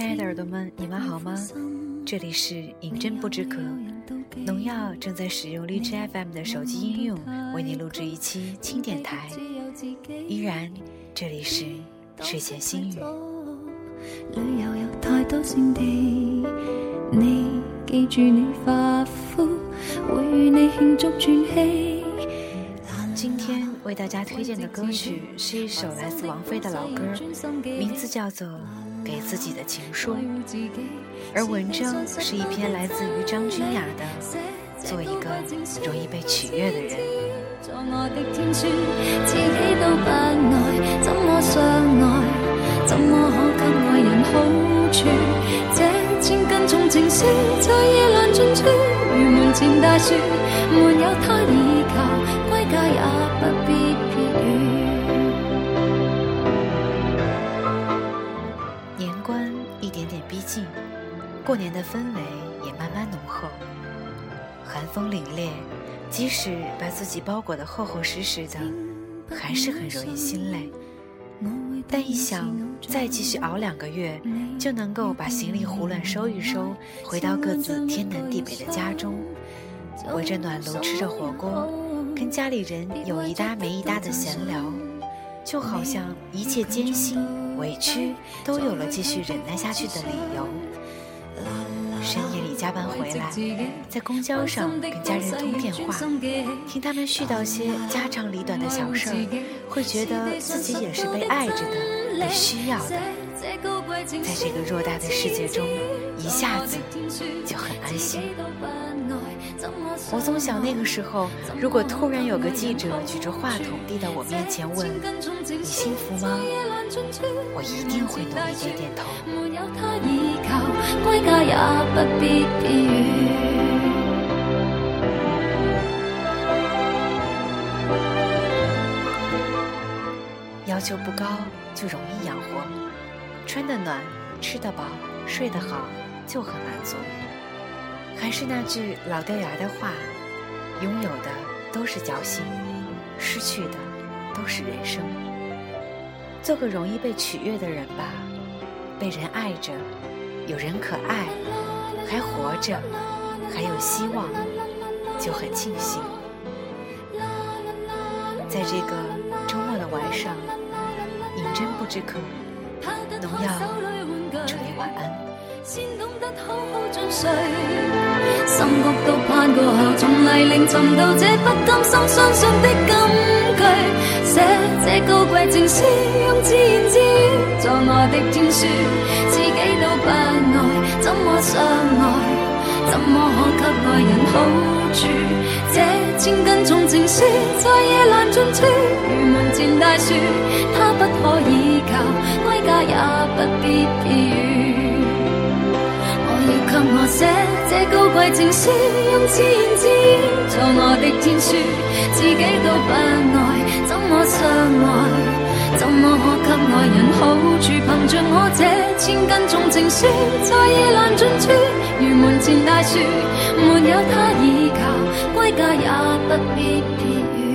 耳朵们，你们好吗？这里是饮鸩不知渴，农药正在使用荔枝 FM 的手机应用为你录制一期轻电台。依然，这里是睡前心语。旅游有太多胜地，你记住你发肤，会与你庆祝。今天为大家推荐的歌曲是一首来自王菲的老歌，名字叫做《给自己的情书》，而文章是一篇来自于张君雅的《做一个容易被取悦的人》。在我的天书，自己都不爱，怎么过年的氛围也慢慢浓厚。寒风凛冽，即使把自己包裹得厚厚实实的，还是很容易心累。但一想再继续熬两个月，就能够把行李胡乱收一收，回到各自天南地北的家中，围着暖炉吃着火锅。跟家里人有一搭没一搭的闲聊，就好像一切艰辛委屈都有了继续忍耐下去的理由。深夜里加班回来，在公交上跟家人通电话，听他们絮叨些家长里短的小事儿，会觉得自己也是被爱着的，被需要的。在这个偌大的世界中，一下子就很安心。我总想那个时候，如果突然有个记者举着话筒递到我面前问：“你幸福吗？”我一定会努力点点头。要求不高，就容易养活。穿得暖，吃得饱，睡得好，就很满足。还是那句老掉牙的话：拥有的都是侥幸，失去的都是人生。做个容易被取悦的人吧，被人爱着，有人可爱，还活着，还有希望，就很庆幸。在这个周末的晚上，饮鸩不知渴，农药祝你晚安。心谷都攀过后，从泥泞寻到这不甘心相信的金句，写这高贵情诗，用自言自语作我的天书，怎么相爱？怎么可给爱人好处？这千斤重情书，在夜阑尽处，如门前大树，它不可以靠，归家也不必避雨。我要给我写。这高贵情书，用自言自语做我的天书，自己都不爱，这千斤重情书，在夜阑尽处，如门前大树，没有他倚靠，归家也不必别。